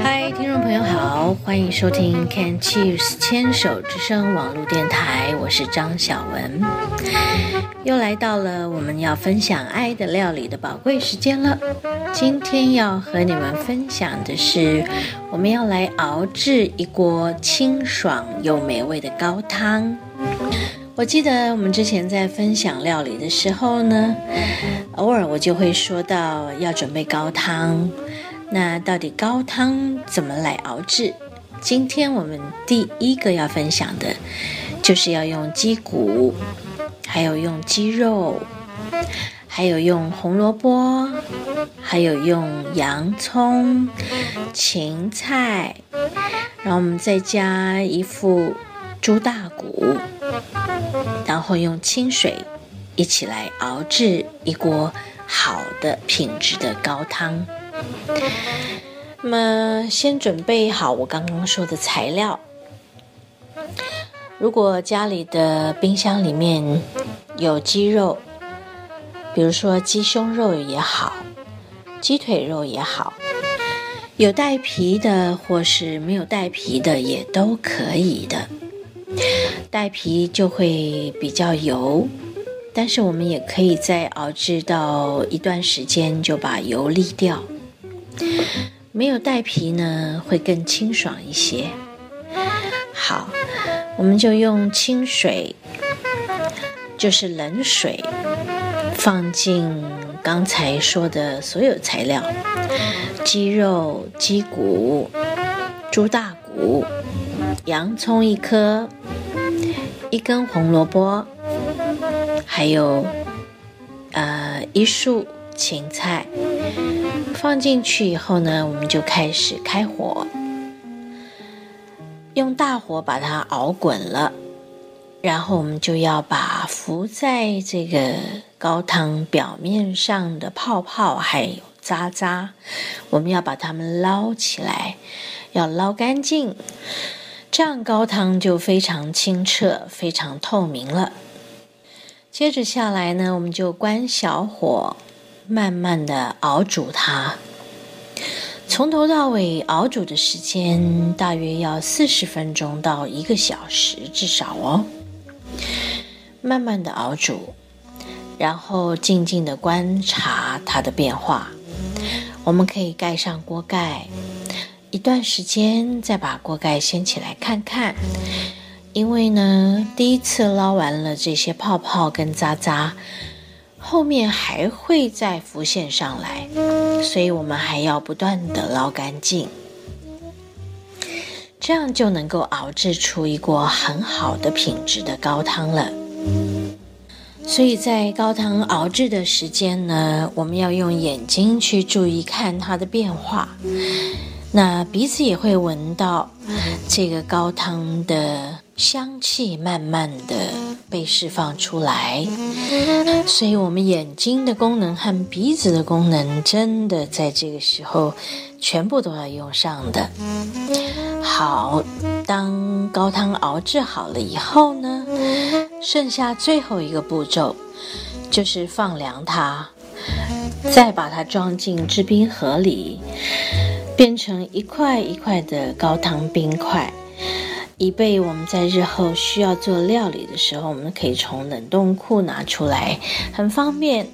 嗨，听众朋友好欢迎收听 Can Cheers 牵手之声网络电台，我是张小文，又来到了我们要分享爱的料理的宝贵时间了。今天要和你们分享的是，我们要来熬制一锅清爽又美味的高汤。我记得我们之前在分享料理的时候呢，偶尔我就会说到要准备高汤。那到底高汤怎么来熬制？今天我们第一个要分享的，就是要用鸡骨，还有用鸡肉，还有用红萝卜，还有用洋葱、芹菜，然后我们再加一副猪大骨，然后用清水一起来熬制一锅好的品质的高汤。那么，先准备好我刚刚说的材料。如果家里的冰箱里面有鸡肉，比如说鸡胸肉也好，鸡腿肉也好，有带皮的或是没有带皮的也都可以的。带皮就会比较油，但是我们也可以在熬制到一段时间就把油沥掉。没有带皮呢，会更清爽一些。好，我们就用清水，就是冷水，放进刚才说的所有材料：鸡肉、鸡骨、猪大骨、洋葱一颗、一根红萝卜，还有呃一束芹菜。放进去以后呢，我们就开始开火，用大火把它熬滚了。然后我们就要把浮在这个高汤表面上的泡泡还有渣渣，我们要把它们捞起来，要捞干净，这样高汤就非常清澈、非常透明了。接着下来呢，我们就关小火。慢慢的熬煮它，从头到尾熬煮的时间大约要四十分钟到一个小时至少哦。慢慢的熬煮，然后静静的观察它的变化。我们可以盖上锅盖，一段时间再把锅盖掀起来看看，因为呢，第一次捞完了这些泡泡跟渣渣。后面还会再浮现上来，所以我们还要不断的捞干净，这样就能够熬制出一锅很好的品质的高汤了。所以在高汤熬制的时间呢，我们要用眼睛去注意看它的变化，那鼻子也会闻到这个高汤的。香气慢慢的被释放出来，所以我们眼睛的功能和鼻子的功能真的在这个时候全部都要用上的。好，当高汤熬制好了以后呢，剩下最后一个步骤就是放凉它，再把它装进制冰盒里，变成一块一块的高汤冰块。以备我们在日后需要做料理的时候，我们可以从冷冻库拿出来，很方便。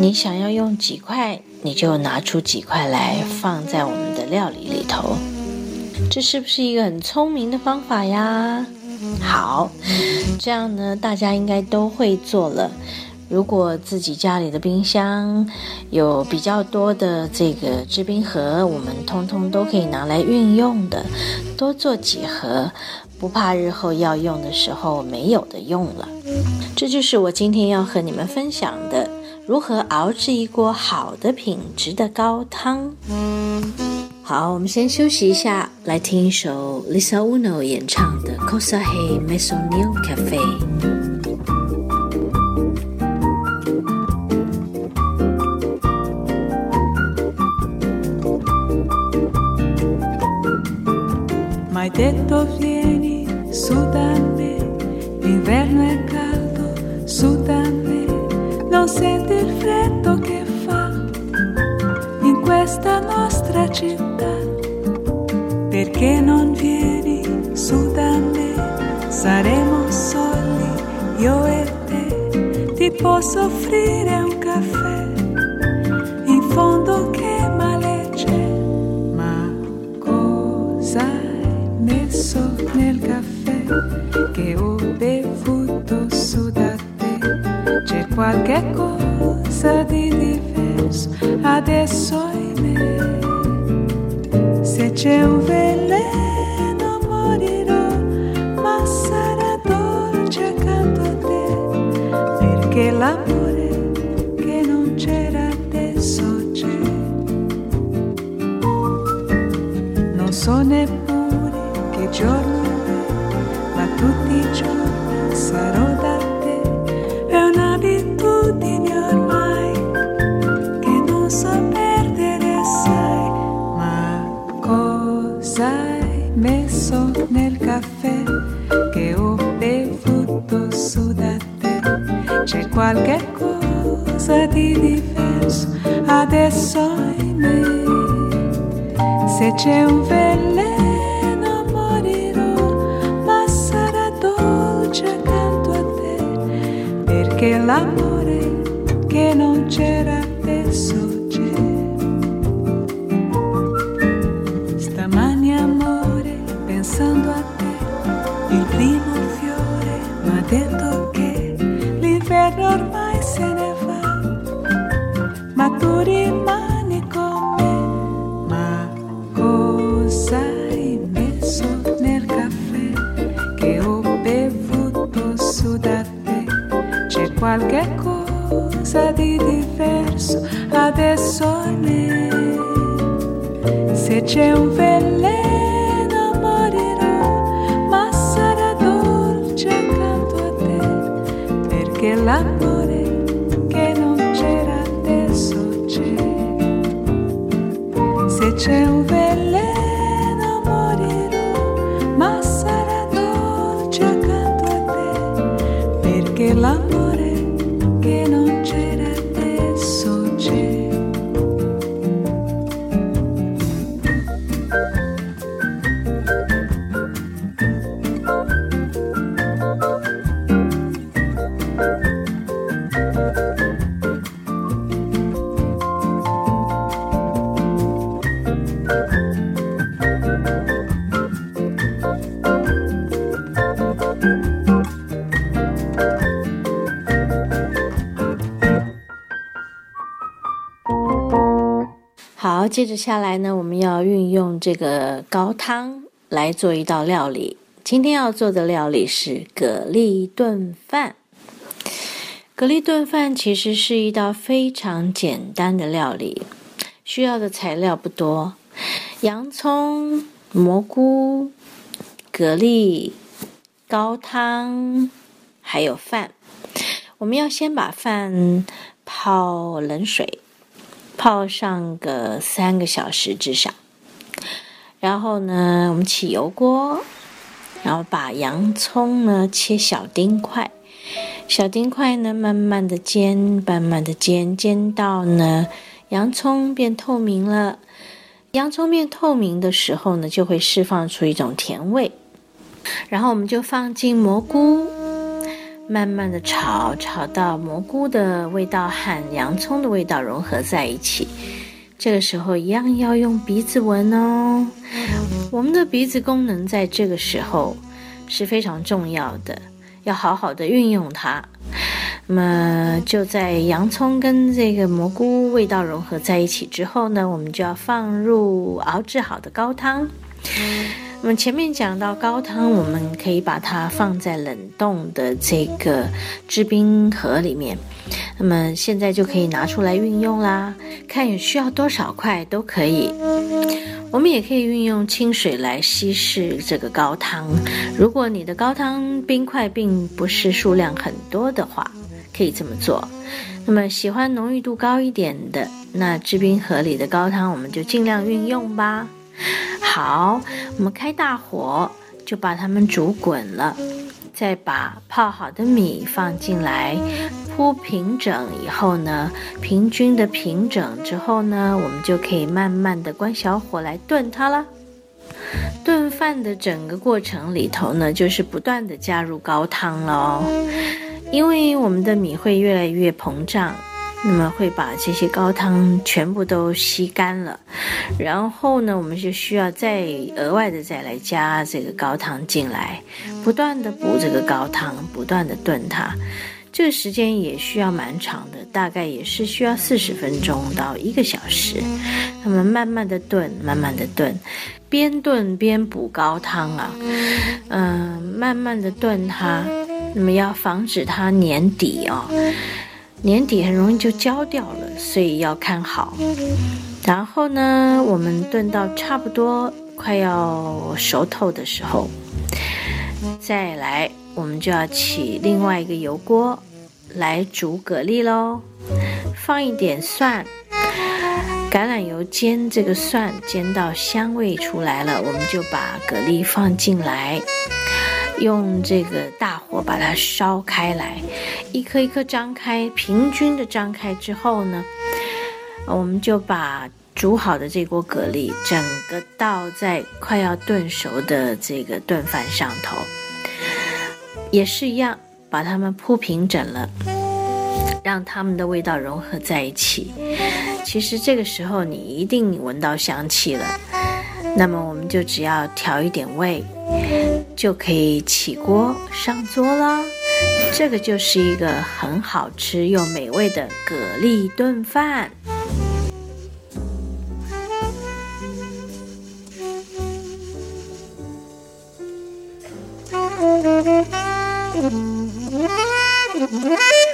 你想要用几块，你就拿出几块来放在我们的料理里头。这是不是一个很聪明的方法呀？好，这样呢，大家应该都会做了。如果自己家里的冰箱有比较多的这个制冰盒，我们通通都可以拿来运用的，多做几盒，不怕日后要用的时候没有的用了。这就是我今天要和你们分享的，如何熬制一锅好的品质的高汤。好，我们先休息一下，来听一首 Lisa Uno 演唱的《Cosa Hey Maisonneau Cafe》。Detto vieni su da me, l'inverno è caldo su da me, non senti il freddo che fa in questa nostra città. Perché non vieni su da me? Saremo soli, io e te. Ti posso offrire un caffè cosa di diverso adesso me. Se c'è un veleno morirò, ma sarà dolce accanto a te, perché l'amore che non c'era adesso c'è. Non so neppure che giorno ma tutti i giorni sarò c'è un veleno morirò, ma sarà dolce accanto a te, perché l'amore che non c'era adesso qualche cosa di diverso adesso in me. Se c'è un veleno morirò, ma sarà dolce accanto a te, perché l'amore che non c'era adesso c'è. Se c'è un veleno 接着下来呢，我们要运用这个高汤来做一道料理。今天要做的料理是蛤蜊炖饭。蛤蜊炖饭其实是一道非常简单的料理，需要的材料不多：洋葱、蘑菇、蛤蜊、高汤，还有饭。我们要先把饭泡冷水。泡上个三个小时至少，然后呢，我们起油锅，然后把洋葱呢切小丁块，小丁块呢慢慢的煎，慢慢的煎，煎到呢洋葱变透明了。洋葱变透明的时候呢，就会释放出一种甜味，然后我们就放进蘑菇。慢慢的炒，炒到蘑菇的味道和洋葱的味道融合在一起。这个时候一样要用鼻子闻哦。我们的鼻子功能在这个时候是非常重要的，要好好的运用它。那么就在洋葱跟这个蘑菇味道融合在一起之后呢，我们就要放入熬制好的高汤。那么前面讲到高汤，我们可以把它放在冷冻的这个制冰盒里面。那么现在就可以拿出来运用啦，看有需要多少块都可以。我们也可以运用清水来稀释这个高汤。如果你的高汤冰块并不是数量很多的话，可以这么做。那么喜欢浓郁度高一点的，那制冰盒里的高汤我们就尽量运用吧。好，我们开大火就把它们煮滚了，再把泡好的米放进来，铺平整以后呢，平均的平整之后呢，我们就可以慢慢的关小火来炖它了。炖饭的整个过程里头呢，就是不断的加入高汤了哦。因为我们的米会越来越膨胀，那么会把这些高汤全部都吸干了，然后呢，我们就需要再额外的再来加这个高汤进来，不断的补这个高汤，不断的炖它，这个时间也需要蛮长的，大概也是需要四十分钟到一个小时。那么慢慢的炖，慢慢的炖，边炖边补高汤啊，嗯，慢慢的炖它。那么要防止它粘底哦，年底很容易就焦掉了，所以要看好。然后呢，我们炖到差不多快要熟透的时候，再来，我们就要起另外一个油锅来煮蛤蜊喽。放一点蒜，橄榄油煎这个蒜，煎到香味出来了，我们就把蛤蜊放进来。用这个大火把它烧开来，一颗一颗张开，平均的张开之后呢，我们就把煮好的这锅蛤蜊整个倒在快要炖熟的这个炖饭上头，也是一样，把它们铺平整了，让它们的味道融合在一起。其实这个时候你一定闻到香气了，那么我们就只要调一点味。就可以起锅上桌了，这个就是一个很好吃又美味的蛤蜊炖饭。